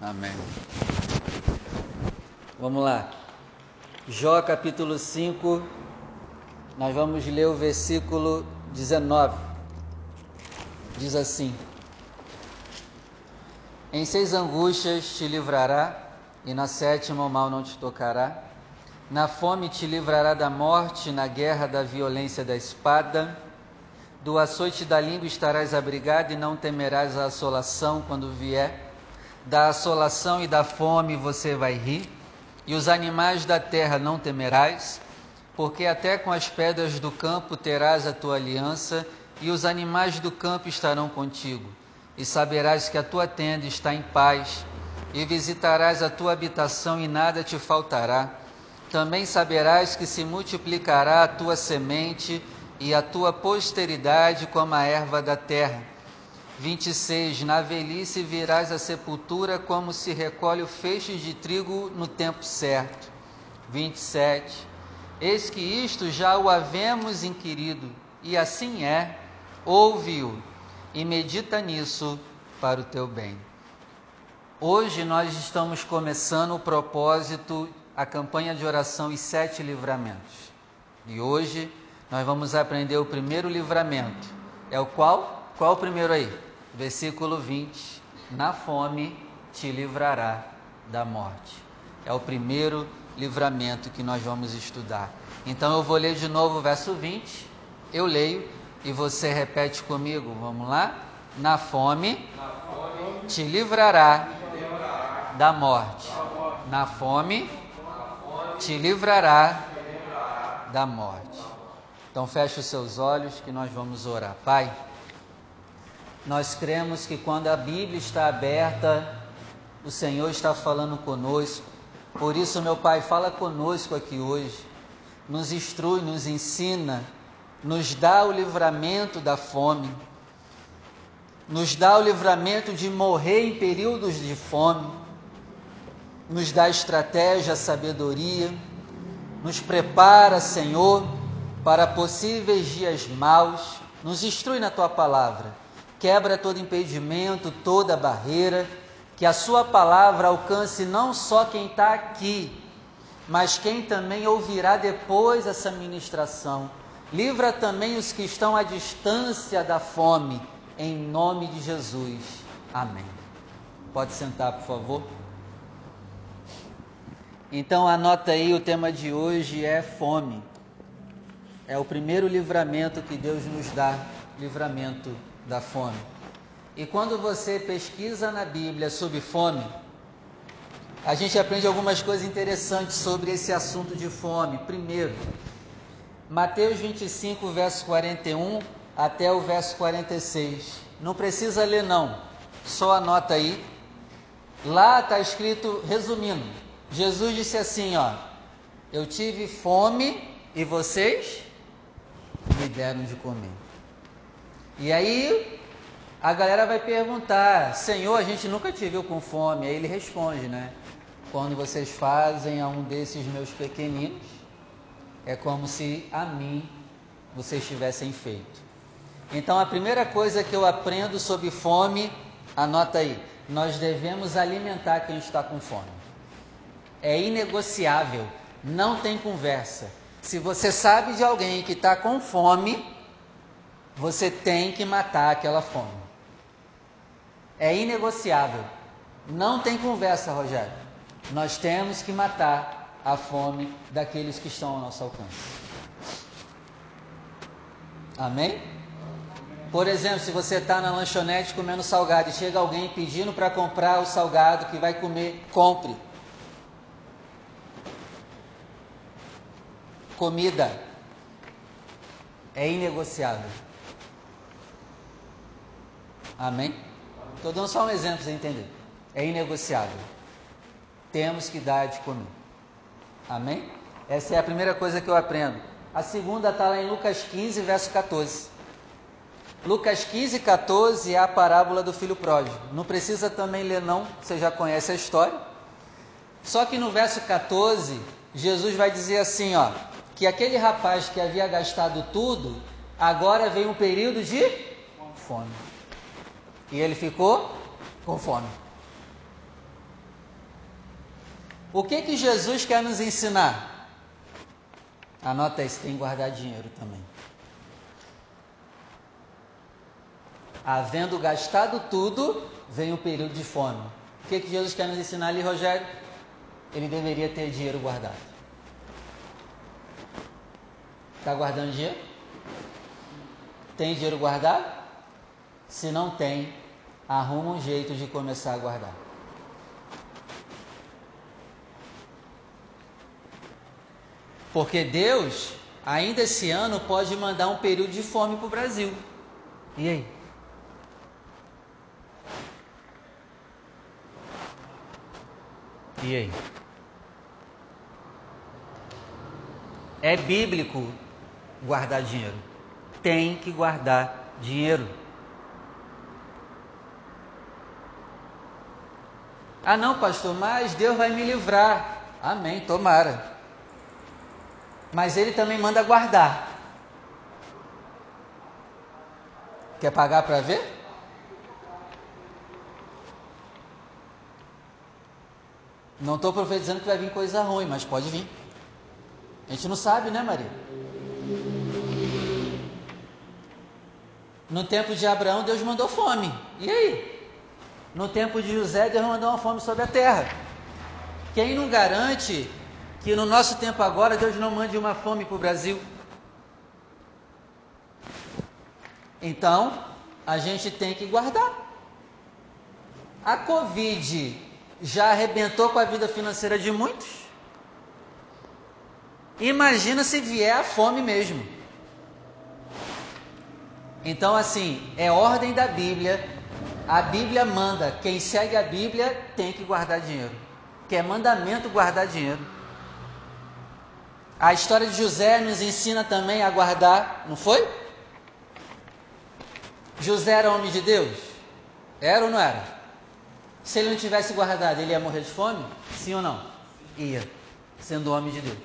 Amém. Vamos lá. Jó capítulo 5, nós vamos ler o versículo 19. Diz assim: Em seis angústias te livrará, e na sétima o mal não te tocará. Na fome te livrará da morte, na guerra da violência da espada. Do açoite da língua estarás abrigado e não temerás a assolação quando vier. Da assolação e da fome você vai rir, e os animais da terra não temerás, porque até com as pedras do campo terás a tua aliança, e os animais do campo estarão contigo. E saberás que a tua tenda está em paz, e visitarás a tua habitação e nada te faltará. Também saberás que se multiplicará a tua semente e a tua posteridade como a erva da terra 26. Na velhice virás à sepultura como se recolhe o feixe de trigo no tempo certo. 27. Eis que isto já o havemos inquirido, e assim é, ouve-o e medita nisso para o teu bem. Hoje nós estamos começando o propósito, a campanha de oração e sete livramentos. E hoje nós vamos aprender o primeiro livramento. É o qual? Qual o primeiro aí? Versículo 20: Na fome te livrará da morte. É o primeiro livramento que nós vamos estudar. Então eu vou ler de novo o verso 20. Eu leio e você repete comigo. Vamos lá? Na fome, te, livrará da morte. Na fome, fome te, livrará te livrará da morte. Então feche os seus olhos que nós vamos orar. Pai, nós cremos que quando a Bíblia está aberta, o Senhor está falando conosco. Por isso, meu Pai, fala conosco aqui hoje. Nos instrui, nos ensina, nos dá o livramento da fome, nos dá o livramento de morrer em períodos de fome, nos dá estratégia, sabedoria, nos prepara, Senhor, para possíveis dias maus, nos instrui na tua palavra quebra todo impedimento, toda barreira, que a Sua palavra alcance não só quem está aqui, mas quem também ouvirá depois essa ministração. Livra também os que estão à distância da fome, em nome de Jesus. Amém. Pode sentar, por favor. Então anota aí, o tema de hoje é fome. É o primeiro livramento que Deus nos dá, livramento da fome. E quando você pesquisa na Bíblia sobre fome, a gente aprende algumas coisas interessantes sobre esse assunto de fome. Primeiro, Mateus 25, verso 41 até o verso 46. Não precisa ler, não, só anota aí. Lá está escrito, resumindo, Jesus disse assim: Ó, eu tive fome e vocês me deram de comer. E aí a galera vai perguntar: Senhor, a gente nunca te viu com fome. Aí ele responde, né? Quando vocês fazem a um desses meus pequeninos, é como se a mim vocês tivessem feito. Então a primeira coisa que eu aprendo sobre fome, anota aí: nós devemos alimentar quem está com fome. É inegociável, não tem conversa. Se você sabe de alguém que está com fome, você tem que matar aquela fome. É inegociável. Não tem conversa, Rogério. Nós temos que matar a fome daqueles que estão ao nosso alcance. Amém? Por exemplo, se você está na lanchonete comendo salgado e chega alguém pedindo para comprar o salgado que vai comer, compre. Comida é inegociável. Amém? Estou dando só um exemplo para entender. É inegociável. Temos que dar de comer. Amém? Essa é a primeira coisa que eu aprendo. A segunda está lá em Lucas 15, verso 14. Lucas 15, 14 é a parábola do filho pródigo. Não precisa também ler, não, você já conhece a história. Só que no verso 14, Jesus vai dizer assim: ó, que aquele rapaz que havia gastado tudo, agora vem um período de fome. E ele ficou com fome. O que que Jesus quer nos ensinar? Anota você tem que guardar dinheiro também. Havendo gastado tudo, vem o período de fome. O que, que Jesus quer nos ensinar ali, Rogério? Ele deveria ter dinheiro guardado. Está guardando dinheiro? Tem dinheiro guardado? Se não tem, arruma um jeito de começar a guardar. Porque Deus, ainda esse ano, pode mandar um período de fome para o Brasil. E aí? E aí? É bíblico guardar dinheiro. Tem que guardar dinheiro. Ah, não, pastor, mas Deus vai me livrar. Amém, tomara. Mas Ele também manda guardar. Quer pagar para ver? Não estou profetizando que vai vir coisa ruim, mas pode vir. A gente não sabe, né, Maria? No tempo de Abraão, Deus mandou fome. E aí? No tempo de José, Deus mandou uma fome sobre a terra. Quem não garante que no nosso tempo agora Deus não mande uma fome para o Brasil? Então, a gente tem que guardar. A Covid já arrebentou com a vida financeira de muitos. Imagina se vier a fome mesmo. Então, assim, é ordem da Bíblia. A Bíblia manda. Quem segue a Bíblia tem que guardar dinheiro. Que é mandamento guardar dinheiro. A história de José nos ensina também a guardar, não foi? José era homem de Deus? Era ou não era? Se ele não tivesse guardado, ele ia morrer de fome? Sim ou não? Ia, sendo homem de Deus.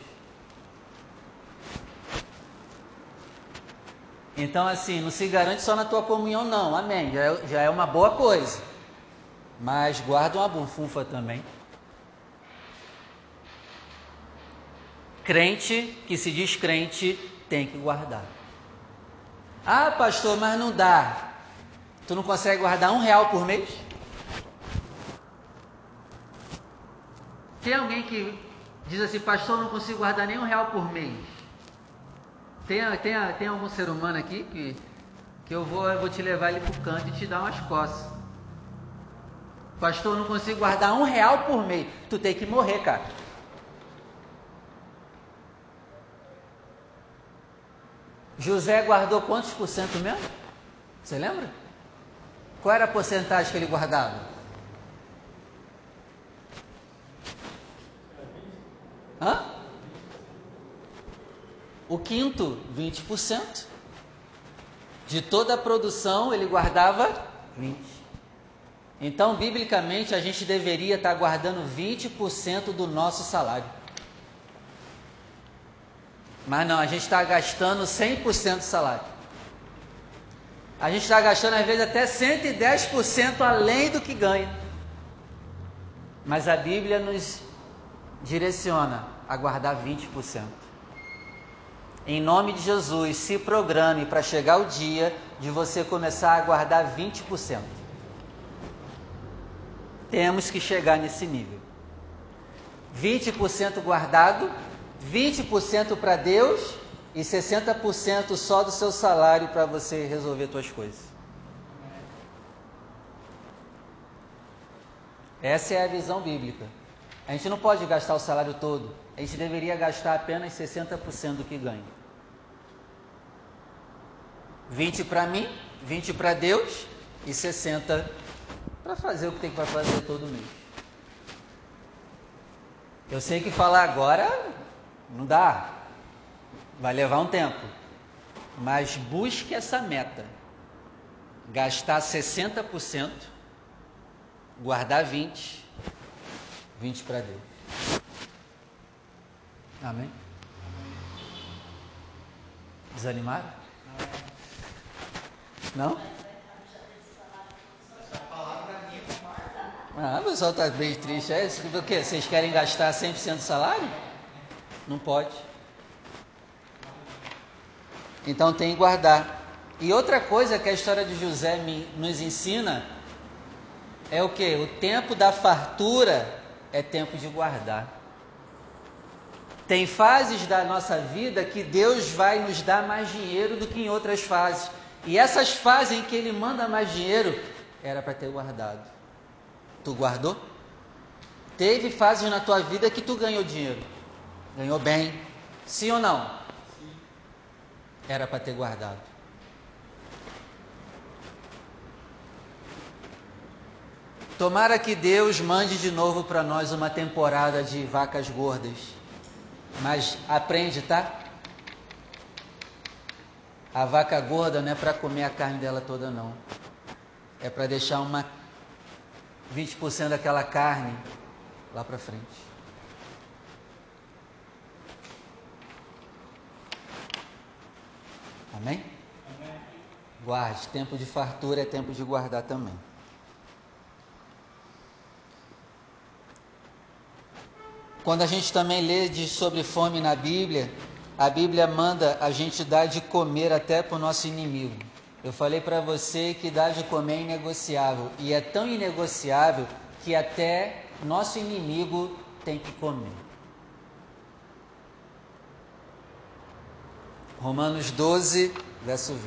Então, assim, não se garante só na tua comunhão, não. Amém. Já é, já é uma boa coisa. Mas guarda uma bufunfa também. Crente que se diz crente tem que guardar. Ah, pastor, mas não dá. Tu não consegue guardar um real por mês? Tem alguém que diz assim, pastor, não consigo guardar nem um real por mês. Tem, tem, tem algum ser humano aqui que, que eu, vou, eu vou te levar ele para o canto e te dar umas costas. Pastor, não consigo guardar um real por mês. Tu tem que morrer, cara. José guardou quantos por cento mesmo? Você lembra? Qual era a porcentagem que ele guardava? Hã? O quinto, 20%. De toda a produção, ele guardava 20%. Então, biblicamente, a gente deveria estar guardando 20% do nosso salário. Mas não, a gente está gastando 100% do salário. A gente está gastando, às vezes, até 110% além do que ganha. Mas a Bíblia nos direciona a guardar 20%. Em nome de Jesus, se programe para chegar o dia de você começar a guardar 20%. Temos que chegar nesse nível. 20% guardado, 20% para Deus e 60% só do seu salário para você resolver suas coisas. Essa é a visão bíblica. A gente não pode gastar o salário todo. A gente deveria gastar apenas 60% do que ganha. 20 para mim, 20 para Deus e 60 para fazer o que tem que fazer todo mês. Eu sei que falar agora não dá. Vai levar um tempo. Mas busque essa meta. Gastar 60%, guardar 20 20 para Deus. Amém? Desanimaram? Não? Ah, o pessoal está bem triste. É isso? O quê? Vocês querem gastar 100% do salário? Não pode. Então tem que guardar. E outra coisa que a história de José me, nos ensina é o que? O tempo da fartura é tempo de guardar. Tem fases da nossa vida que Deus vai nos dar mais dinheiro do que em outras fases. E essas fases em que Ele manda mais dinheiro, era para ter guardado. Tu guardou? Teve fases na tua vida que tu ganhou dinheiro. Ganhou bem. Sim ou não? Sim. Era para ter guardado. Tomara que Deus mande de novo para nós uma temporada de vacas gordas. Mas aprende, tá? A vaca gorda não é para comer a carne dela toda, não. É para deixar uma 20% daquela carne lá para frente. Amém? Amém? Guarde, tempo de fartura é tempo de guardar também. Quando a gente também lê de, sobre fome na Bíblia, a Bíblia manda a gente dar de comer até para o nosso inimigo. Eu falei para você que dar de comer é inegociável. E é tão inegociável que até nosso inimigo tem que comer. Romanos 12, verso 20.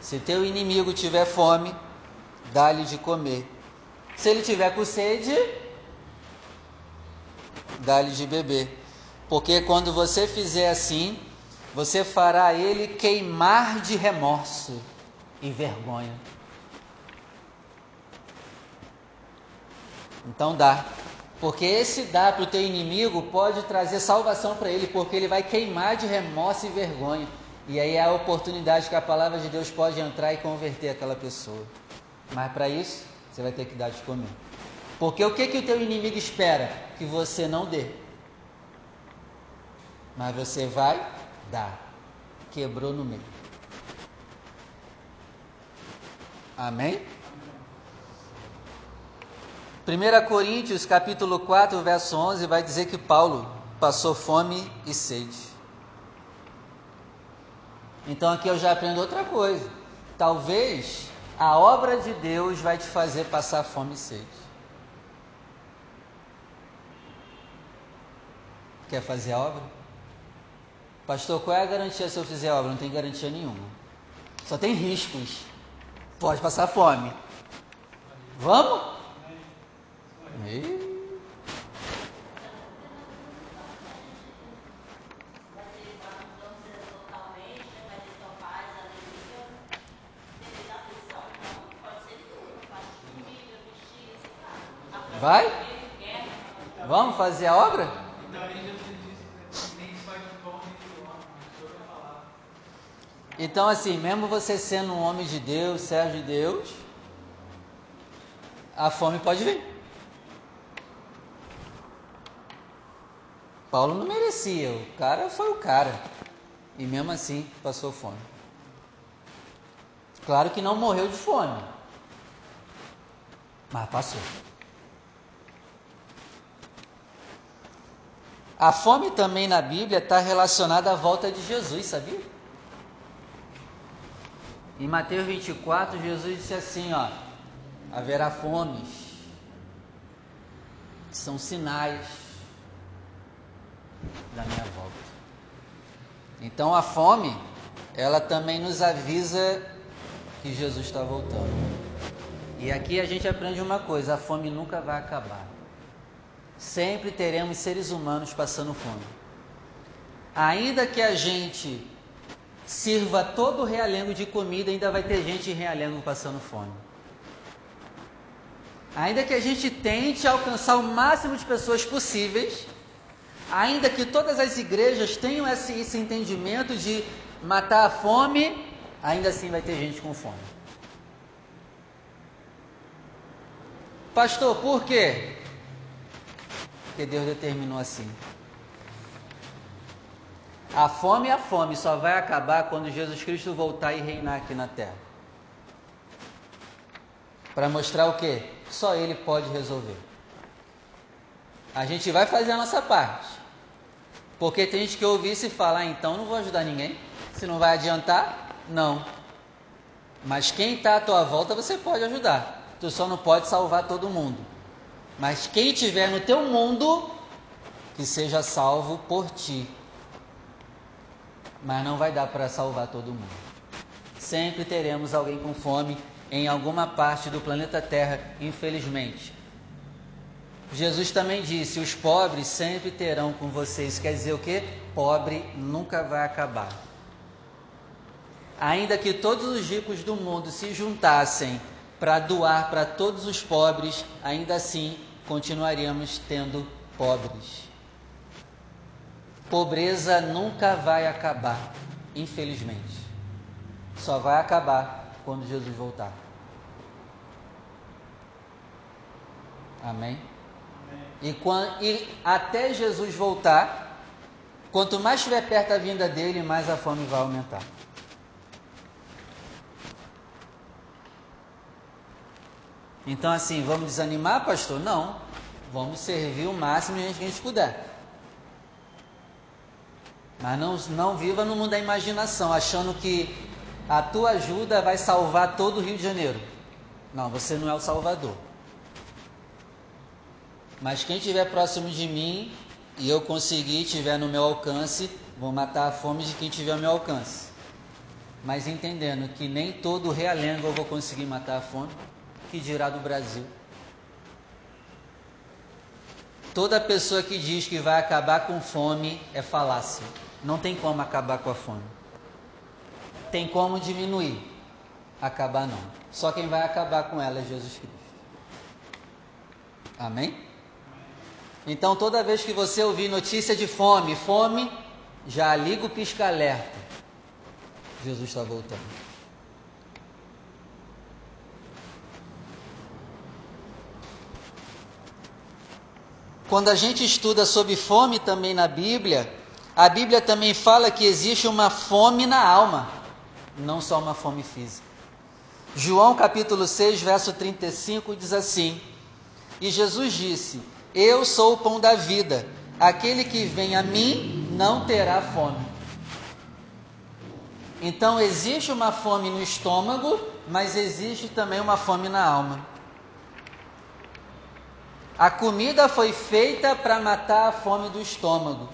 Se teu inimigo tiver fome, dá-lhe de comer. Se ele tiver com sede, dá-lhe de beber. Porque quando você fizer assim, você fará ele queimar de remorso e vergonha. Então dá. Porque esse dá para o teu inimigo pode trazer salvação para ele, porque ele vai queimar de remorso e vergonha. E aí é a oportunidade que a palavra de Deus pode entrar e converter aquela pessoa. Mas para isso, você vai ter que dar de comer. Porque o que, que o teu inimigo espera? Que você não dê. Mas você vai dar. Quebrou no meio. Amém? 1 Coríntios capítulo 4, verso 11 vai dizer que Paulo passou fome e sede. Então aqui eu já aprendo outra coisa. Talvez a obra de Deus vai te fazer passar fome e sede. Quer fazer a obra? Pastor, qual é a garantia se eu fizer a obra? Não tem garantia nenhuma. Só tem riscos. Pode passar fome. Vamos? E... Vai? Vamos fazer a obra? Então, assim, mesmo você sendo um homem de Deus, servo de Deus, a fome pode vir. Paulo não merecia, o cara foi o cara. E mesmo assim passou fome. Claro que não morreu de fome, mas passou. A fome também na Bíblia está relacionada à volta de Jesus, sabia? Em Mateus 24, Jesus disse assim, ó: haverá fomes, são sinais da minha volta. Então a fome, ela também nos avisa que Jesus está voltando. E aqui a gente aprende uma coisa: a fome nunca vai acabar. Sempre teremos seres humanos passando fome. Ainda que a gente sirva todo o realengo de comida, ainda vai ter gente em realengo passando fome. Ainda que a gente tente alcançar o máximo de pessoas possíveis, ainda que todas as igrejas tenham esse, esse entendimento de matar a fome, ainda assim vai ter gente com fome. Pastor, por quê? Porque Deus determinou assim. A fome é a fome só vai acabar quando Jesus Cristo voltar e reinar aqui na terra. Para mostrar o quê? só Ele pode resolver. A gente vai fazer a nossa parte. Porque tem gente que ouve isso e fala, ah, então não vou ajudar ninguém. Se não vai adiantar, não. Mas quem está à tua volta você pode ajudar. Tu só não pode salvar todo mundo. Mas quem estiver no teu mundo, que seja salvo por ti. Mas não vai dar para salvar todo mundo. Sempre teremos alguém com fome em alguma parte do planeta Terra, infelizmente. Jesus também disse: os pobres sempre terão com vocês. Quer dizer o que? Pobre nunca vai acabar. Ainda que todos os ricos do mundo se juntassem para doar para todos os pobres, ainda assim continuaríamos tendo pobres. Pobreza nunca vai acabar, infelizmente. Só vai acabar quando Jesus voltar. Amém? E, quando, e até Jesus voltar, quanto mais estiver perto da vinda dele, mais a fome vai aumentar. Então, assim, vamos desanimar, pastor? Não. Vamos servir o máximo que a gente puder. Mas não, não viva no mundo da imaginação, achando que a tua ajuda vai salvar todo o Rio de Janeiro. Não, você não é o Salvador. Mas quem estiver próximo de mim e eu conseguir, estiver no meu alcance, vou matar a fome de quem estiver ao meu alcance. Mas entendendo que nem todo realengo eu vou conseguir matar a fome, que dirá do Brasil. Toda pessoa que diz que vai acabar com fome é falácia. Não tem como acabar com a fome. Tem como diminuir. Acabar não. Só quem vai acabar com ela é Jesus Cristo. Amém? Então, toda vez que você ouvir notícia de fome, fome, já liga o pisca-alerta. Jesus está voltando. Quando a gente estuda sobre fome também na Bíblia, a Bíblia também fala que existe uma fome na alma, não só uma fome física. João capítulo 6, verso 35 diz assim: E Jesus disse: Eu sou o pão da vida, aquele que vem a mim não terá fome. Então existe uma fome no estômago, mas existe também uma fome na alma. A comida foi feita para matar a fome do estômago.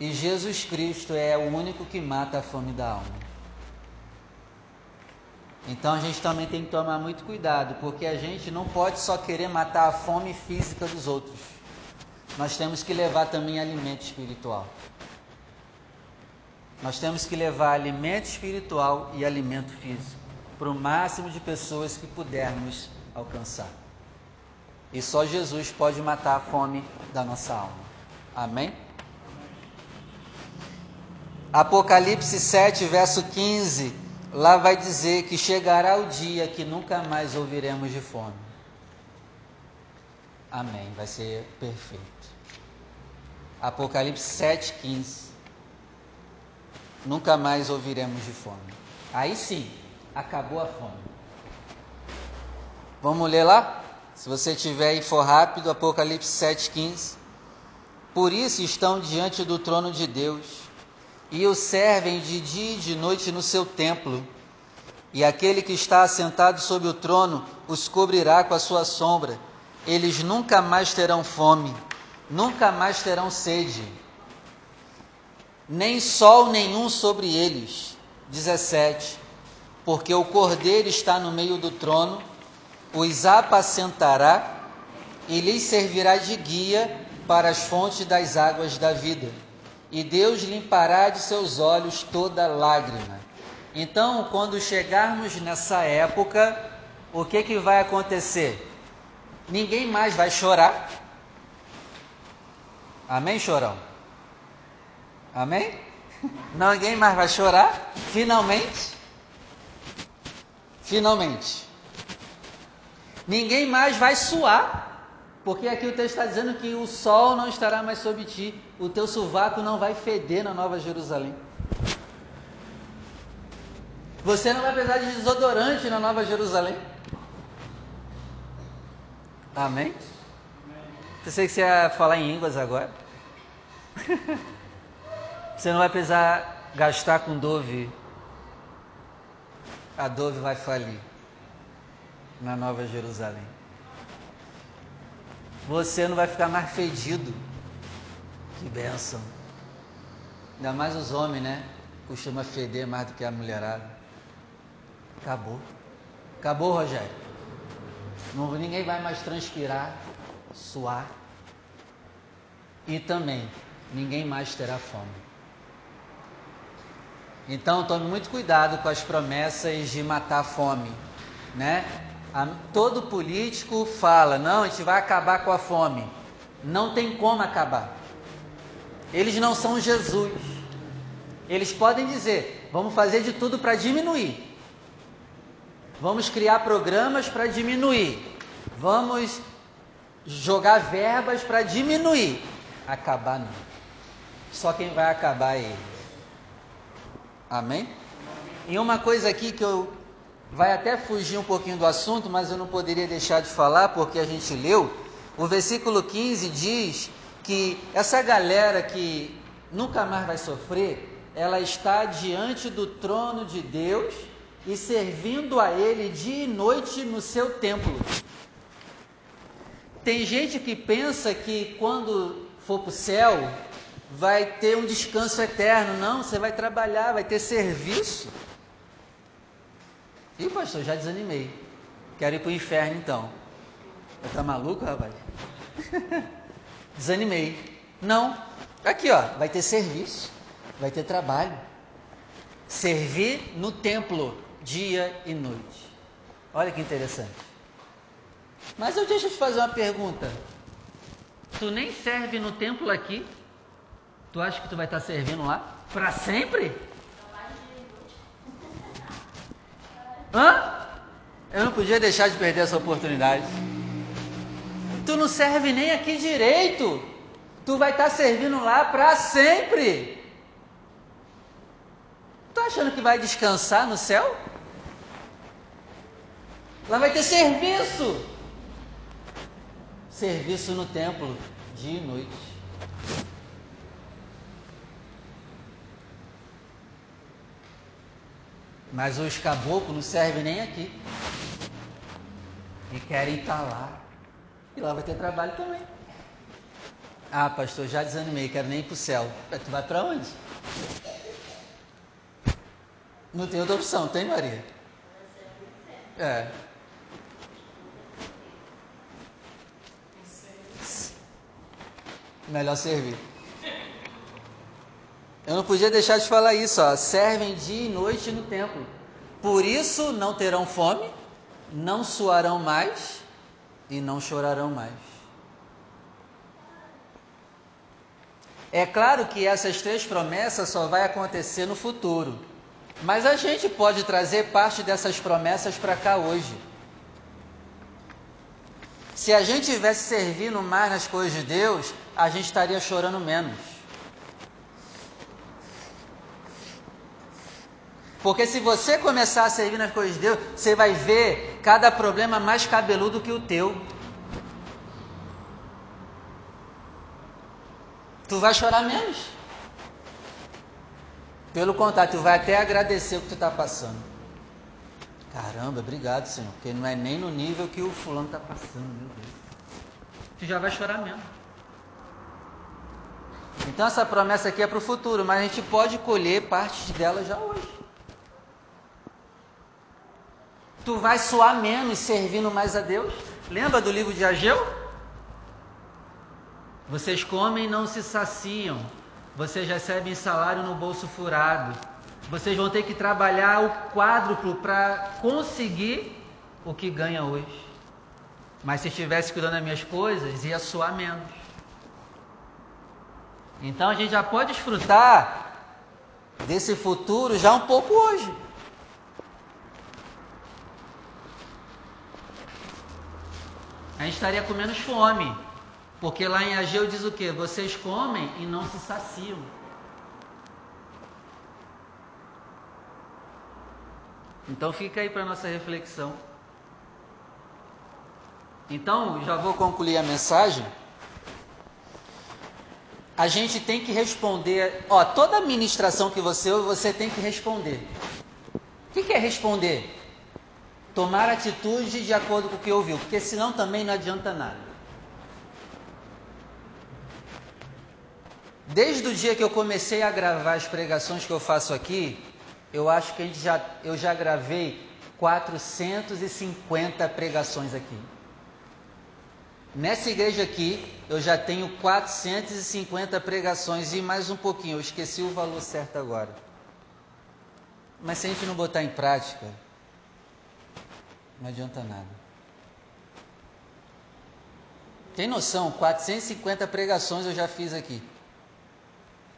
E Jesus Cristo é o único que mata a fome da alma. Então a gente também tem que tomar muito cuidado, porque a gente não pode só querer matar a fome física dos outros. Nós temos que levar também alimento espiritual. Nós temos que levar alimento espiritual e alimento físico para o máximo de pessoas que pudermos alcançar. E só Jesus pode matar a fome da nossa alma. Amém? Apocalipse 7, verso 15, lá vai dizer que chegará o dia que nunca mais ouviremos de fome. Amém, vai ser perfeito. Apocalipse 7, 15. Nunca mais ouviremos de fome. Aí sim, acabou a fome. Vamos ler lá? Se você tiver e for rápido, Apocalipse 7,15. Por isso estão diante do trono de Deus e o servem de dia e de noite no seu templo. E aquele que está assentado sobre o trono os cobrirá com a sua sombra. Eles nunca mais terão fome, nunca mais terão sede, nem sol nenhum sobre eles. 17. Porque o cordeiro está no meio do trono os apacentará e lhes servirá de guia para as fontes das águas da vida. E Deus limpará de seus olhos toda lágrima. Então, quando chegarmos nessa época, o que, que vai acontecer? Ninguém mais vai chorar. Amém, chorão? Amém? Ninguém mais vai chorar. Finalmente. Finalmente. Ninguém mais vai suar, porque aqui o texto está dizendo que o sol não estará mais sobre ti, o teu sovaco não vai feder na Nova Jerusalém. Você não vai precisar de desodorante na Nova Jerusalém. Amém? Pensei que você ia falar em línguas agora. Você não vai precisar gastar com Dove. A Dove vai falir na Nova Jerusalém. Você não vai ficar mais fedido. Que bênção. Ainda mais os homens, né? Costuma feder mais do que a mulherada. Acabou. Acabou, Rogério. Não, ninguém vai mais transpirar, suar. E também, ninguém mais terá fome. Então tome muito cuidado com as promessas de matar a fome, né? todo político fala: não, a gente vai acabar com a fome. Não tem como acabar. Eles não são Jesus. Eles podem dizer: vamos fazer de tudo para diminuir. Vamos criar programas para diminuir. Vamos jogar verbas para diminuir. Acabar não. Só quem vai acabar é ele. Amém? E uma coisa aqui que eu vai até fugir um pouquinho do assunto, mas eu não poderia deixar de falar porque a gente leu. O versículo 15 diz que essa galera que nunca mais vai sofrer, ela está diante do trono de Deus e servindo a Ele dia e noite no seu templo. Tem gente que pensa que quando for para o céu vai ter um descanso eterno. Não, você vai trabalhar, vai ter serviço. Ih, pastor, já desanimei. Quero ir para o inferno então. Tá maluco, rapaz? Desanimei. Não. Aqui, ó, vai ter serviço, vai ter trabalho. Servir no templo dia e noite. Olha que interessante. Mas eu deixo te fazer uma pergunta. Tu nem serve no templo aqui? Tu acha que tu vai estar servindo lá para sempre? Hã? Eu não podia deixar de perder essa oportunidade. Tu não serve nem aqui direito. Tu vai estar servindo lá para sempre. Tu achando que vai descansar no céu? Lá vai ter serviço. Serviço no templo, dia e noite. Mas os caboclos não servem nem aqui. E querem estar lá. E lá vai ter trabalho também. Ah, pastor, já desanimei, quero nem ir para o céu. Tu vai para onde? Não tem outra opção, tem, Maria? É. Melhor servir. Eu não podia deixar de falar isso, ó. Servem dia e noite no templo. Por isso não terão fome, não suarão mais e não chorarão mais. É claro que essas três promessas só vai acontecer no futuro. Mas a gente pode trazer parte dessas promessas para cá hoje. Se a gente tivesse servindo mais nas coisas de Deus, a gente estaria chorando menos. Porque se você começar a servir nas coisas de Deus, você vai ver cada problema mais cabeludo que o teu. Tu vai chorar menos. Pelo contrário, tu vai até agradecer o que tu está passando. Caramba, obrigado, Senhor. Porque não é nem no nível que o fulano está passando, meu Deus. Tu já vai chorar mesmo. Então essa promessa aqui é para o futuro, mas a gente pode colher parte dela já hoje. Tu vai suar menos servindo mais a Deus. Lembra do livro de Ageu? Vocês comem e não se saciam. Vocês recebem salário no bolso furado. Vocês vão ter que trabalhar o quádruplo para conseguir o que ganha hoje. Mas se estivesse cuidando das minhas coisas, ia suar menos. Então a gente já pode desfrutar desse futuro já um pouco hoje. A gente estaria com menos fome. Porque lá em Ageu diz o que? Vocês comem e não se saciam. Então fica aí para nossa reflexão. Então, já vou concluir a mensagem. A gente tem que responder, ó, toda ministração que você ouve, você tem que responder. O que, que é responder? Tomar atitude de acordo com o que ouviu, porque senão também não adianta nada. Desde o dia que eu comecei a gravar as pregações que eu faço aqui, eu acho que a gente já, eu já gravei 450 pregações aqui. Nessa igreja aqui, eu já tenho 450 pregações e mais um pouquinho, eu esqueci o valor certo agora. Mas se a gente não botar em prática, não adianta nada. Tem noção? 450 pregações eu já fiz aqui.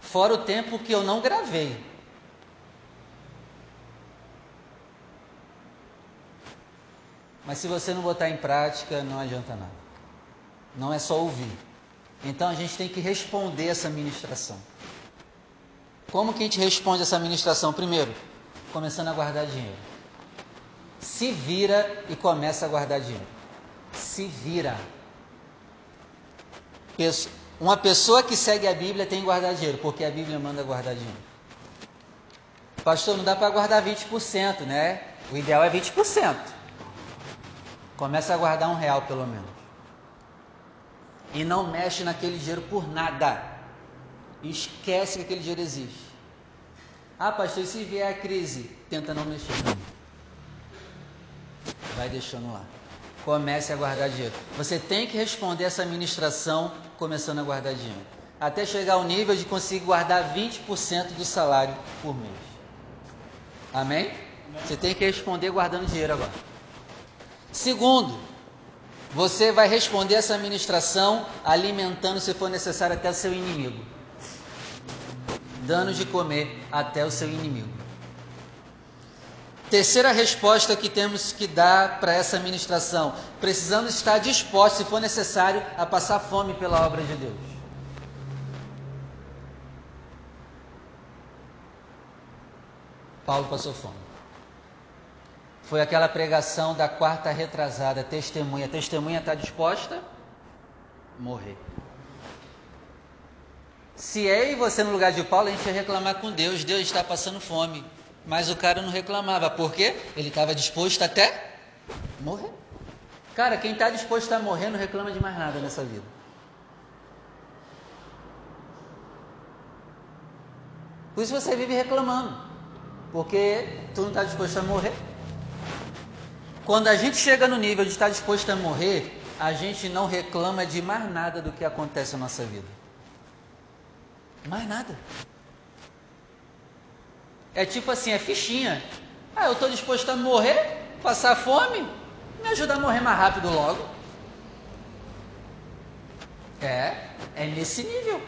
Fora o tempo que eu não gravei. Mas se você não botar em prática, não adianta nada. Não é só ouvir. Então a gente tem que responder essa ministração. Como que a gente responde essa ministração? Primeiro, começando a guardar dinheiro. Se vira e começa a guardar dinheiro. Se vira. Uma pessoa que segue a Bíblia tem que guardar dinheiro, porque a Bíblia manda guardar dinheiro. Pastor, não dá para guardar 20%, né? O ideal é 20%. Começa a guardar um real pelo menos. E não mexe naquele dinheiro por nada. Esquece que aquele dinheiro existe. Ah, pastor, e se vier a crise? Tenta não mexer. Vai deixando lá. Comece a guardar dinheiro. Você tem que responder essa administração começando a guardar dinheiro. Até chegar ao nível de conseguir guardar 20% do salário por mês. Amém? Você tem que responder guardando dinheiro agora. Segundo, você vai responder essa administração alimentando, se for necessário, até o seu inimigo. Dando de comer até o seu inimigo. Terceira resposta que temos que dar para essa administração: precisamos estar dispostos, se for necessário, a passar fome pela obra de Deus. Paulo passou fome. Foi aquela pregação da quarta retrasada, testemunha. Testemunha está disposta? Morrer. Se é e você no lugar de Paulo, a gente ia reclamar com Deus. Deus está passando fome. Mas o cara não reclamava. Por quê? Ele estava disposto até morrer. Cara, quem está disposto a morrer não reclama de mais nada nessa vida. Por isso você vive reclamando. Porque tu não está disposto a morrer. Quando a gente chega no nível de estar disposto a morrer, a gente não reclama de mais nada do que acontece na nossa vida. Mais nada. É tipo assim, é fichinha. Ah, eu estou disposto a morrer, passar fome, me ajuda a morrer mais rápido logo. É, é nesse nível.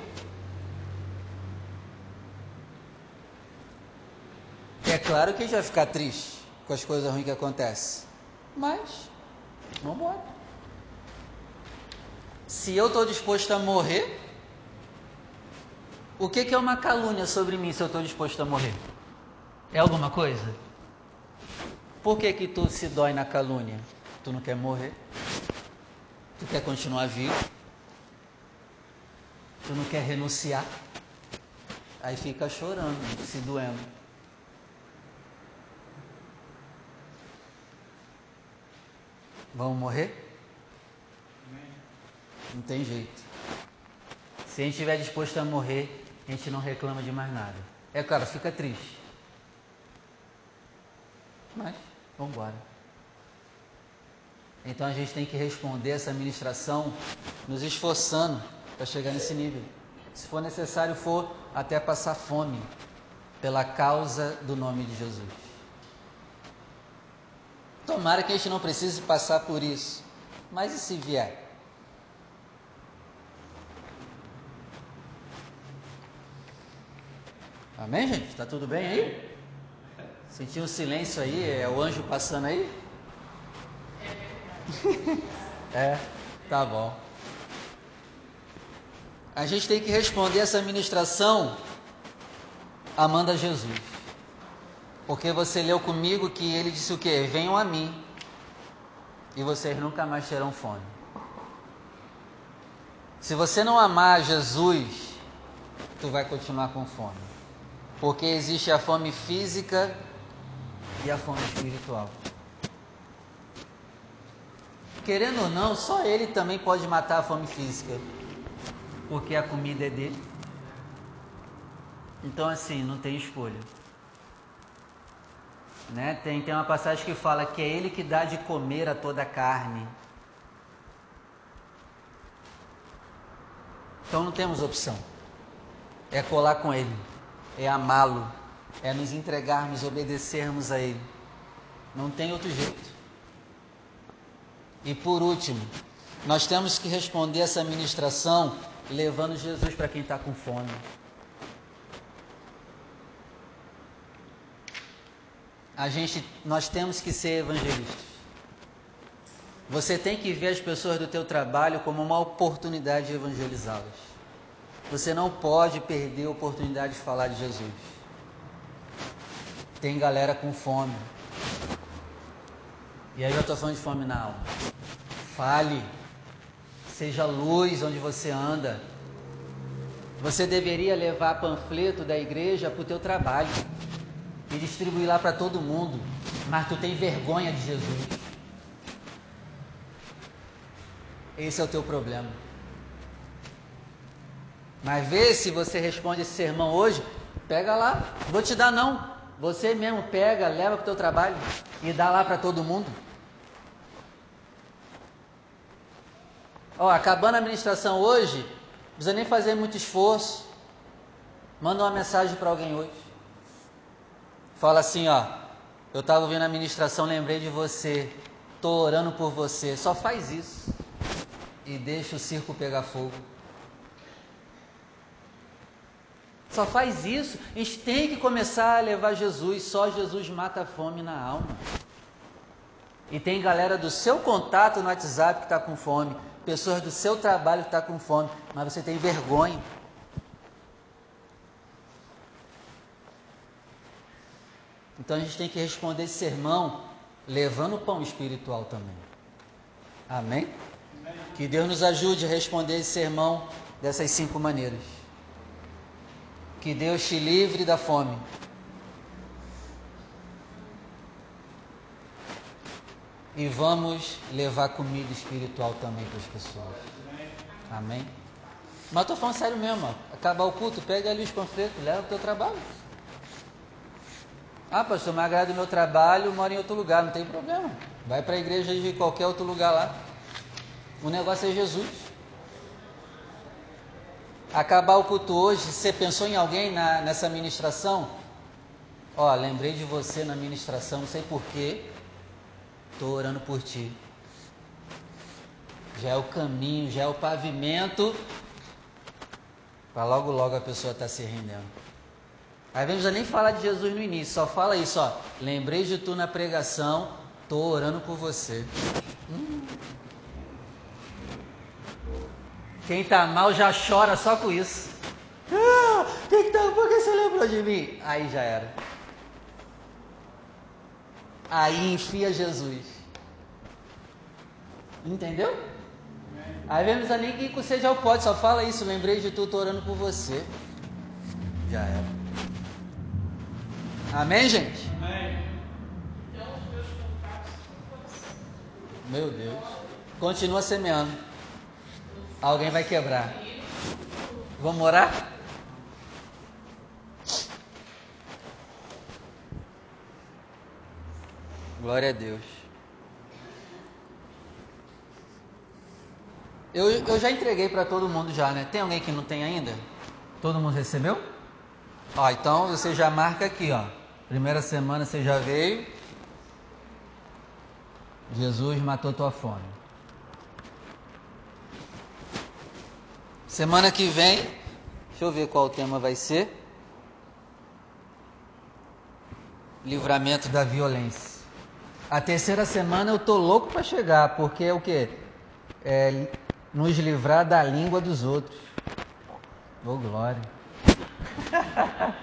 É claro que a gente vai ficar triste com as coisas ruins que acontecem. Mas, vamos embora. Se eu estou disposto a morrer, o que, que é uma calúnia sobre mim se eu estou disposto a morrer? É alguma coisa? Por que, que tu se dói na calúnia? Tu não quer morrer? Tu quer continuar vivo? Tu não quer renunciar? Aí fica chorando, se doendo. Vamos morrer? Não tem jeito. Se a gente estiver disposto a morrer, a gente não reclama de mais nada. É claro, fica triste. Mas, vamos embora. Então a gente tem que responder essa administração nos esforçando para chegar nesse nível. Se for necessário, for até passar fome pela causa do nome de Jesus. Tomara que a gente não precise passar por isso. Mas e se vier? Amém, gente? Está tudo bem aí? Sentiu um silêncio aí? É o anjo passando aí? é, tá bom. A gente tem que responder essa ministração amando a Jesus. Porque você leu comigo que ele disse o quê? Venham a mim. e vocês nunca mais terão fome. Se você não amar Jesus, tu vai continuar com fome. Porque existe a fome física e a fome espiritual. Querendo ou não, só ele também pode matar a fome física. Porque a comida é dele. Então, assim, não tem escolha. Né? Tem, tem uma passagem que fala que é ele que dá de comer a toda a carne. Então não temos opção. É colar com ele, é amá-lo, é nos entregarmos, obedecermos a ele. Não tem outro jeito. E por último, nós temos que responder essa ministração levando Jesus para quem está com fome. A gente, nós temos que ser evangelistas. Você tem que ver as pessoas do teu trabalho como uma oportunidade de evangelizá-las. Você não pode perder a oportunidade de falar de Jesus. Tem galera com fome. E aí eu estou falando de fome na alma. Fale. Seja luz onde você anda. Você deveria levar panfleto da igreja para o teu trabalho e distribuir lá para todo mundo. Mas tu tem vergonha de Jesus. Esse é o teu problema. Mas vê se você responde esse sermão hoje, pega lá. Vou te dar não. Você mesmo pega, leva para o teu trabalho e dá lá para todo mundo. Ó, acabando a administração hoje, não precisa nem fazer muito esforço. Manda uma mensagem para alguém hoje. Fala assim, ó. Eu estava ouvindo a ministração, lembrei de você. Estou orando por você. Só faz isso. E deixa o circo pegar fogo. Só faz isso. A gente tem que começar a levar Jesus. Só Jesus mata a fome na alma. E tem galera do seu contato no WhatsApp que está com fome pessoas do seu trabalho que estão tá com fome, mas você tem vergonha. Então a gente tem que responder esse sermão levando o pão espiritual também. Amém? Amém? Que Deus nos ajude a responder esse sermão dessas cinco maneiras. Que Deus te livre da fome. e vamos levar comida espiritual também para as pessoas. Amém? Mas estou falando sério mesmo, acabar o culto, pega ali os panfletos, leva para o teu trabalho. Ah, pastor, me agrada o meu trabalho, moro em outro lugar, não tem problema. Vai para a igreja de qualquer outro lugar lá. O negócio é Jesus. Acabar o culto hoje, você pensou em alguém na, nessa ministração? Ó, lembrei de você na ministração, não sei porquê. Estou orando por ti. Já é o caminho, já é o pavimento para logo logo a pessoa tá se rendendo. Aí vamos nem falar de Jesus no início, só fala isso, ó. Lembrei de tu na pregação, estou orando por você. Hum. Quem está mal já chora só com isso. Ah, que que tá, por que você lembrou de mim? Aí já era. Aí enfia Jesus. Entendeu? Aí vemos ali que você já pode, só fala isso, lembrei de tu, tô orando por você. Já era. Amém, gente? Amém. Meu Deus. Continua semeando. Alguém vai quebrar. Vamos orar? Glória a Deus. Eu, eu já entreguei para todo mundo já, né? Tem alguém que não tem ainda? Todo mundo recebeu? Ó, então você já marca aqui, ó. Primeira semana você já veio. Jesus matou tua fome. Semana que vem, deixa eu ver qual o tema vai ser. Livramento da violência. A terceira semana eu tô louco para chegar, porque é o que? É nos livrar da língua dos outros. Ô oh, glória.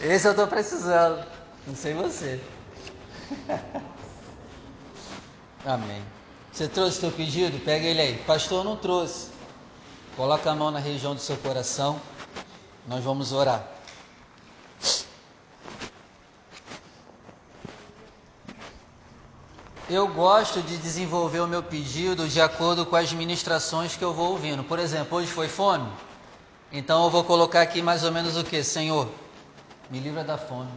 Esse eu tô precisando. Não sei você. Amém. Você trouxe seu pedido? Pega ele aí. Pastor, não trouxe. Coloca a mão na região do seu coração. Nós vamos orar. Eu gosto de desenvolver o meu pedido de acordo com as ministrações que eu vou ouvindo. Por exemplo, hoje foi fome? Então eu vou colocar aqui mais ou menos o que? Senhor, me livra da fome.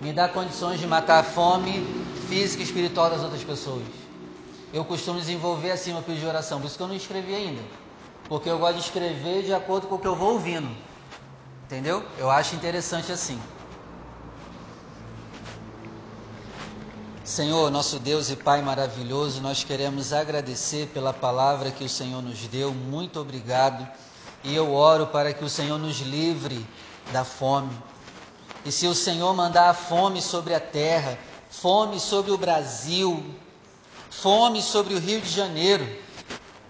Me dá condições de matar a fome física e espiritual das outras pessoas. Eu costumo desenvolver assim meu pedido de oração, por isso que eu não escrevi ainda. Porque eu gosto de escrever de acordo com o que eu vou ouvindo. Entendeu? Eu acho interessante assim. Senhor, nosso Deus e Pai maravilhoso, nós queremos agradecer pela palavra que o Senhor nos deu. Muito obrigado. E eu oro para que o Senhor nos livre da fome. E se o Senhor mandar a fome sobre a terra, fome sobre o Brasil, fome sobre o Rio de Janeiro,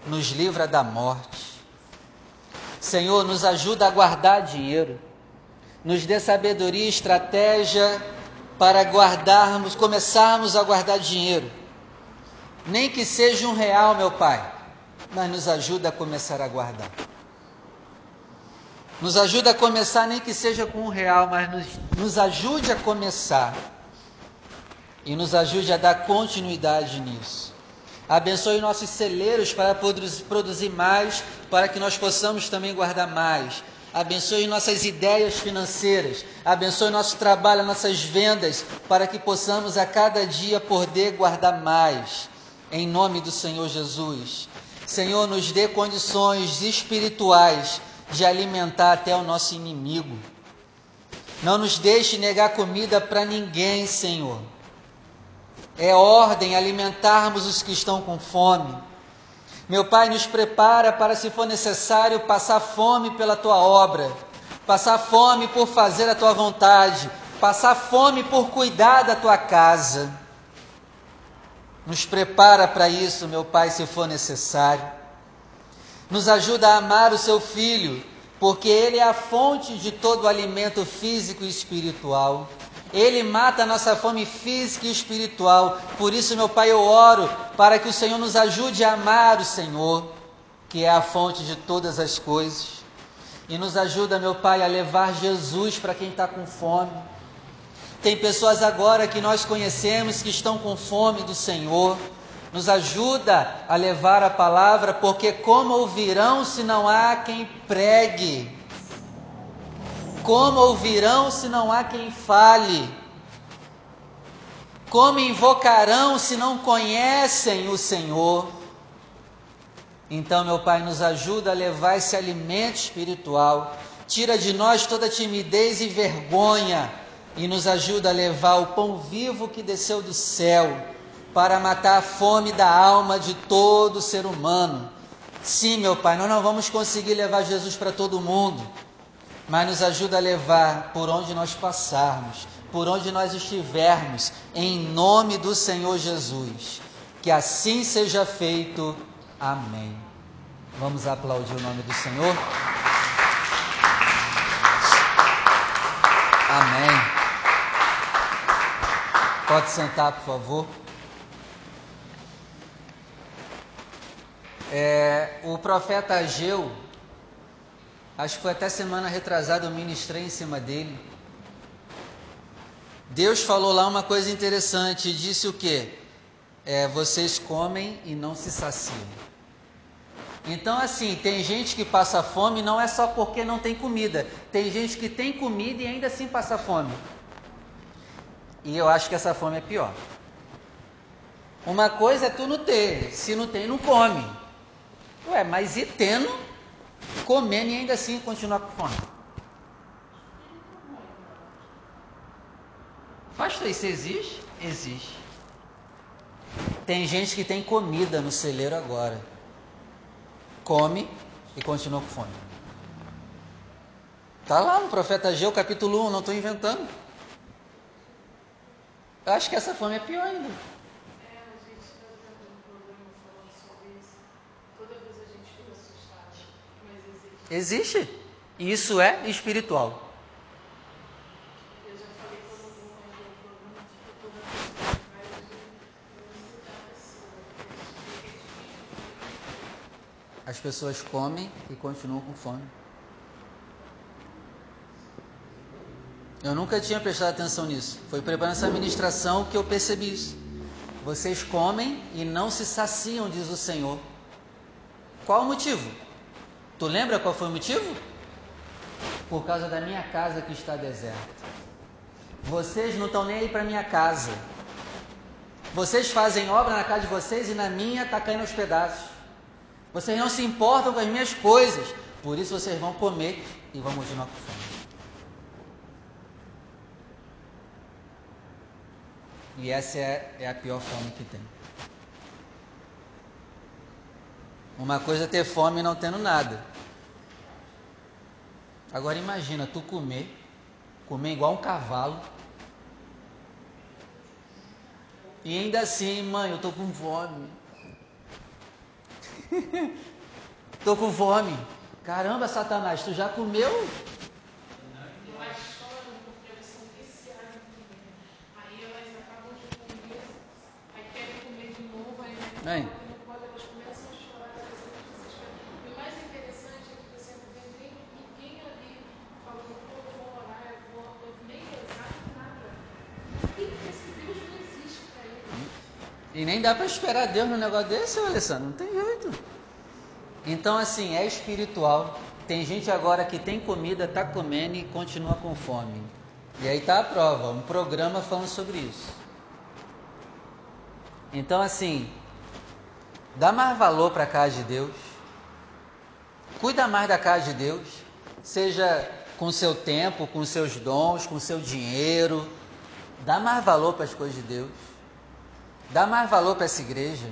nos livra da morte. Senhor, nos ajuda a guardar dinheiro, nos dê sabedoria e estratégia para guardarmos, começarmos a guardar dinheiro. Nem que seja um real, meu Pai, mas nos ajuda a começar a guardar. Nos ajuda a começar, nem que seja com um real, mas nos, nos ajude a começar. E nos ajude a dar continuidade nisso. Abençoe nossos celeiros para produzir mais, para que nós possamos também guardar mais abençoe nossas ideias financeiras, abençoe nosso trabalho, nossas vendas, para que possamos a cada dia poder guardar mais, em nome do Senhor Jesus. Senhor, nos dê condições espirituais de alimentar até o nosso inimigo. Não nos deixe negar comida para ninguém, Senhor. É ordem alimentarmos os que estão com fome meu Pai, nos prepara para, se for necessário, passar fome pela tua obra, passar fome por fazer a tua vontade, passar fome por cuidar da tua casa. Nos prepara para isso, meu Pai, se for necessário. Nos ajuda a amar o seu filho, porque ele é a fonte de todo o alimento físico e espiritual. Ele mata a nossa fome física e espiritual. Por isso, meu Pai, eu oro para que o Senhor nos ajude a amar o Senhor, que é a fonte de todas as coisas. E nos ajuda, meu Pai, a levar Jesus para quem está com fome. Tem pessoas agora que nós conhecemos que estão com fome do Senhor. Nos ajuda a levar a palavra, porque como ouvirão se não há quem pregue? Como ouvirão se não há quem fale? Como invocarão se não conhecem o Senhor? Então, meu Pai, nos ajuda a levar esse alimento espiritual, tira de nós toda timidez e vergonha e nos ajuda a levar o pão vivo que desceu do céu para matar a fome da alma de todo ser humano. Sim, meu Pai, nós não vamos conseguir levar Jesus para todo mundo mas nos ajuda a levar por onde nós passarmos, por onde nós estivermos, em nome do Senhor Jesus. Que assim seja feito. Amém. Vamos aplaudir o nome do Senhor. Amém. Pode sentar, por favor. É, o profeta Ageu, Acho que foi até semana retrasada eu ministrei em cima dele. Deus falou lá uma coisa interessante, disse o que? É, vocês comem e não se saciam. Então, assim, tem gente que passa fome não é só porque não tem comida. Tem gente que tem comida e ainda assim passa fome. E eu acho que essa fome é pior. Uma coisa é tu não ter, se não tem, não come. Ué, mas e tendo, comendo e ainda assim continuar com fome. Pastor, isso existe? Existe. Tem gente que tem comida no celeiro agora. Come e continua com fome. Está lá no profeta Ageu, capítulo 1, não estou inventando. Eu acho que essa fome é pior ainda. Existe. E isso é espiritual. As pessoas comem e continuam com fome. Eu nunca tinha prestado atenção nisso. Foi preparando essa ministração que eu percebi isso. Vocês comem e não se saciam, diz o Senhor. Qual o motivo? Tu lembra qual foi o motivo? Por causa da minha casa que está deserta. Vocês não estão nem aí para minha casa. Vocês fazem obra na casa de vocês e na minha está caindo aos pedaços. Vocês não se importam com as minhas coisas. Por isso vocês vão comer e vão continuar com fome. E essa é, é a pior fome que tem. Uma coisa é ter fome e não tendo nada. Agora imagina tu comer, comer igual um cavalo. E ainda assim, mãe, eu tô com fome. tô com fome. Caramba, Satanás, tu já comeu? Bem. Elas começam a chorar, E o mais interessante é que você não vê nem ninguém ali falando, pô, eu vou orar, eu vou, eu nem rezar, nada. Esse Deus não existe para ele. E nem dá para esperar Deus no negócio desse, Alessandro, não tem jeito. Então, assim, é espiritual. Tem gente agora que tem comida, está comendo e continua com fome. E aí está a prova, um programa falando sobre isso. Então, assim, Dá mais valor para a casa de Deus. Cuida mais da casa de Deus. Seja com seu tempo, com seus dons, com seu dinheiro. Dá mais valor para as coisas de Deus. Dá mais valor para essa igreja.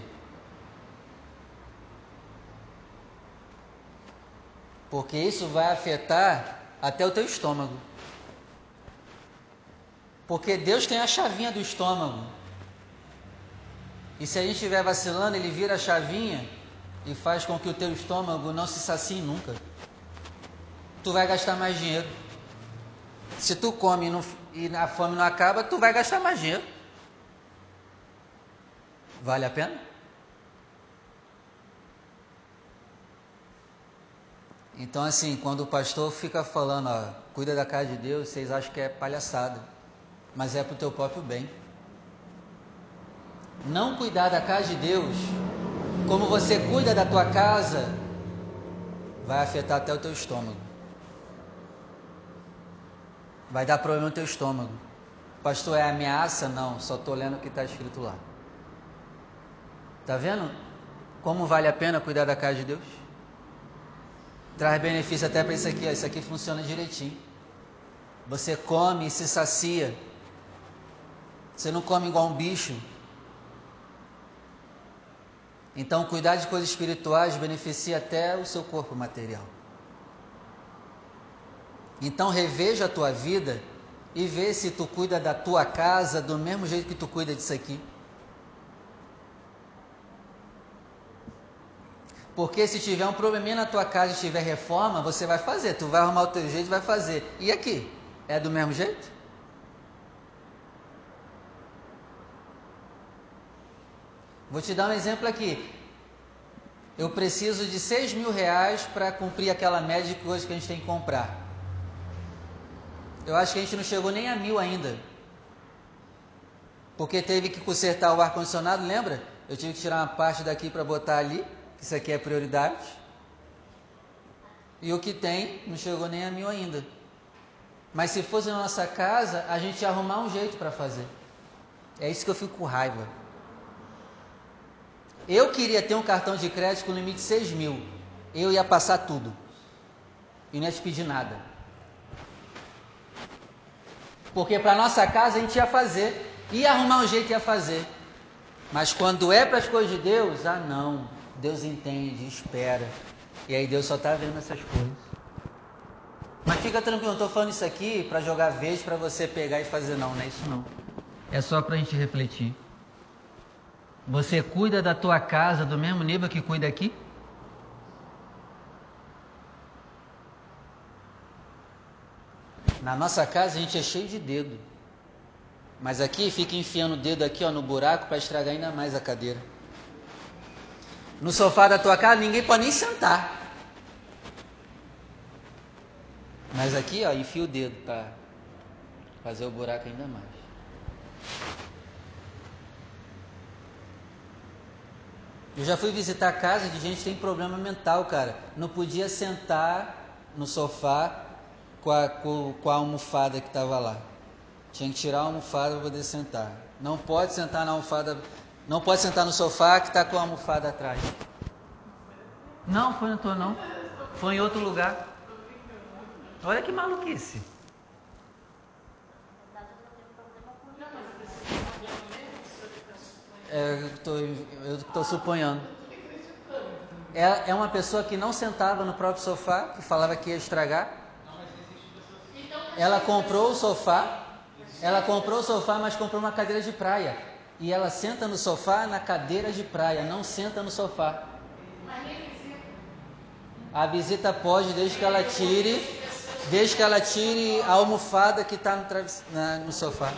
Porque isso vai afetar até o teu estômago. Porque Deus tem a chavinha do estômago. E se a gente estiver vacilando, ele vira a chavinha e faz com que o teu estômago não se sacie nunca. Tu vai gastar mais dinheiro. Se tu come e, não, e a fome não acaba, tu vai gastar mais dinheiro. Vale a pena? Então, assim, quando o pastor fica falando, ó, cuida da casa de Deus, vocês acham que é palhaçada, mas é para o teu próprio bem não cuidar da casa de Deus, como você cuida da tua casa, vai afetar até o teu estômago. Vai dar problema no teu estômago. Pastor, é ameaça? Não, só estou lendo o que está escrito lá. Está vendo como vale a pena cuidar da casa de Deus? Traz benefício até para isso aqui, ó. isso aqui funciona direitinho. Você come e se sacia. Você não come igual um bicho, então, cuidar de coisas espirituais beneficia até o seu corpo material. Então, reveja a tua vida e vê se tu cuida da tua casa do mesmo jeito que tu cuida disso aqui. Porque se tiver um probleminha na tua casa e tiver reforma, você vai fazer. Tu vai arrumar o teu jeito e vai fazer. E aqui? É do mesmo jeito? Vou te dar um exemplo aqui. Eu preciso de 6 mil reais para cumprir aquela média de coisas que a gente tem que comprar. Eu acho que a gente não chegou nem a mil ainda. Porque teve que consertar o ar-condicionado, lembra? Eu tive que tirar uma parte daqui para botar ali, que isso aqui é prioridade. E o que tem não chegou nem a mil ainda. Mas se fosse na nossa casa, a gente ia arrumar um jeito para fazer. É isso que eu fico com raiva. Eu queria ter um cartão de crédito com limite de 6 mil. Eu ia passar tudo. E não ia te pedir nada. Porque para nossa casa a gente ia fazer. Ia arrumar um jeito ia fazer. Mas quando é para as coisas de Deus, ah não. Deus entende, espera. E aí Deus só está vendo essas coisas. Mas fica tranquilo, não estou falando isso aqui para jogar vez para você pegar e fazer, não, não é isso não. É só para a gente refletir. Você cuida da tua casa do mesmo nível que cuida aqui? Na nossa casa a gente é cheio de dedo. Mas aqui fica enfiando o dedo aqui ó, no buraco para estragar ainda mais a cadeira. No sofá da tua casa ninguém pode nem sentar. Mas aqui, ó, enfia o dedo para fazer o buraco ainda mais. Eu já fui visitar casa de gente que tem problema mental, cara. Não podia sentar no sofá com a, com, com a almofada que estava lá. Tinha que tirar a almofada para poder sentar. Não pode sentar na almofada, não pode sentar no sofá que está com a almofada atrás. Não, foi no tô não. Foi em outro lugar. Olha que maluquice. É, eu estou suponhando. É, é uma pessoa que não sentava no próprio sofá, que falava que ia estragar. Ela comprou o sofá, ela comprou o sofá, mas comprou uma cadeira de praia. E ela senta no sofá na cadeira de praia, não senta no sofá. A visita pode, desde que ela tire, desde que ela tire a almofada que está no, no sofá.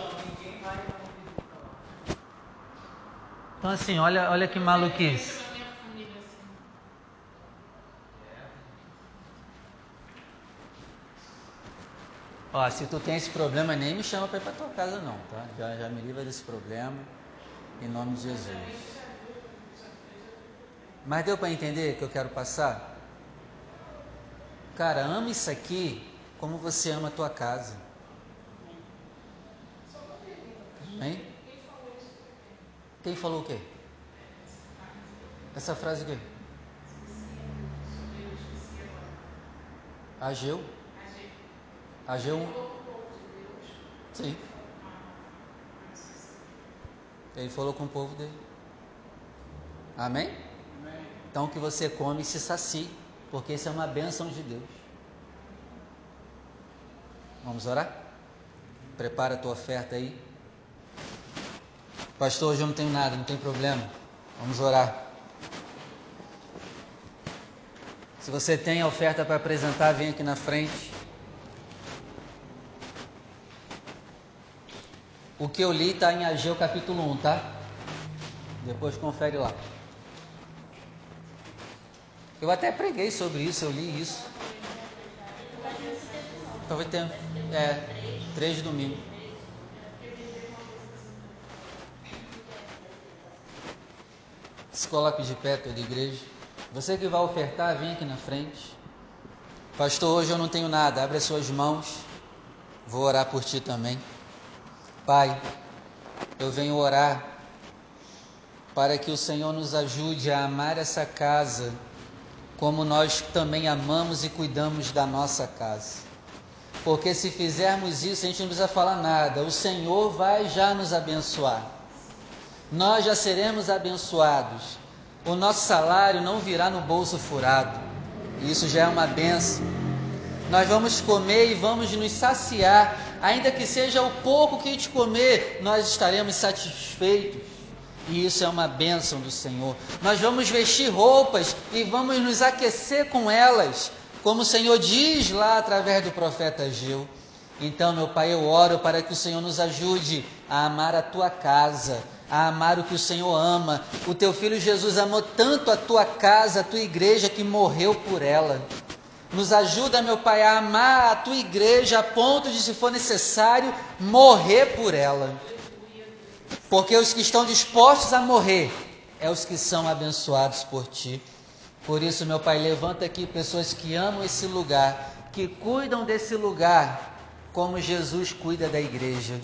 Então assim, olha, olha que maluquice. Ó, se tu tem esse problema, nem me chama para ir para tua casa não, tá? Já, já me livra desse problema, em nome de Jesus. Mas deu para entender que eu quero passar? Cara, ama isso aqui como você ama a tua casa. Hein? Quem falou o quê? Essa frase o quê? Ageu? Ageu 1. Sim. Ele falou com o povo dele. Amém? Então que você come e se sacie, porque isso é uma bênção de Deus. Vamos orar? Prepara a tua oferta aí. Pastor, hoje eu não tenho nada, não tem problema. Vamos orar. Se você tem oferta para apresentar, vem aqui na frente. O que eu li está em Ageu capítulo 1, tá? Depois confere lá. Eu até preguei sobre isso, eu li isso. Talvez tenha. É, três domingos. Se coloque de pé toda igreja. Você que vai ofertar, vem aqui na frente. Pastor, hoje eu não tenho nada. Abre as suas mãos. Vou orar por ti também. Pai, eu venho orar para que o Senhor nos ajude a amar essa casa como nós também amamos e cuidamos da nossa casa. Porque se fizermos isso, a gente não precisa falar nada. O Senhor vai já nos abençoar nós já seremos abençoados. O nosso salário não virá no bolso furado. Isso já é uma benção. Nós vamos comer e vamos nos saciar, ainda que seja o pouco que a gente comer, nós estaremos satisfeitos. E isso é uma bênção do Senhor. Nós vamos vestir roupas e vamos nos aquecer com elas, como o Senhor diz lá através do profeta Geu. Então, meu Pai, eu oro para que o Senhor nos ajude a amar a tua casa, a amar o que o Senhor ama. O teu filho Jesus amou tanto a tua casa, a tua igreja, que morreu por ela. Nos ajuda, meu Pai, a amar a tua igreja a ponto de, se for necessário, morrer por ela. Porque os que estão dispostos a morrer é os que são abençoados por ti. Por isso, meu Pai, levanta aqui pessoas que amam esse lugar, que cuidam desse lugar, como Jesus cuida da igreja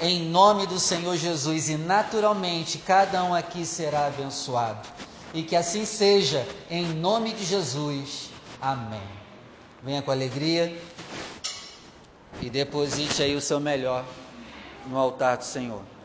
em nome do Senhor Jesus, e naturalmente cada um aqui será abençoado. E que assim seja, em nome de Jesus. Amém. Venha com alegria e deposite aí o seu melhor no altar do Senhor.